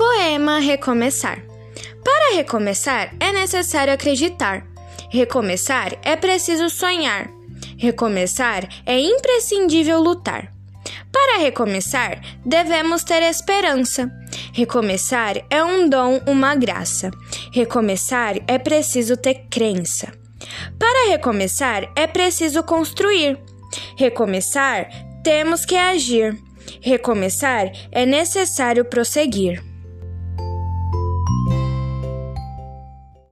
Poema Recomeçar. Para recomeçar é necessário acreditar. Recomeçar é preciso sonhar. Recomeçar é imprescindível lutar. Para recomeçar, devemos ter esperança. Recomeçar é um dom, uma graça. Recomeçar é preciso ter crença. Para recomeçar, é preciso construir. Recomeçar, temos que agir. Recomeçar é necessário prosseguir.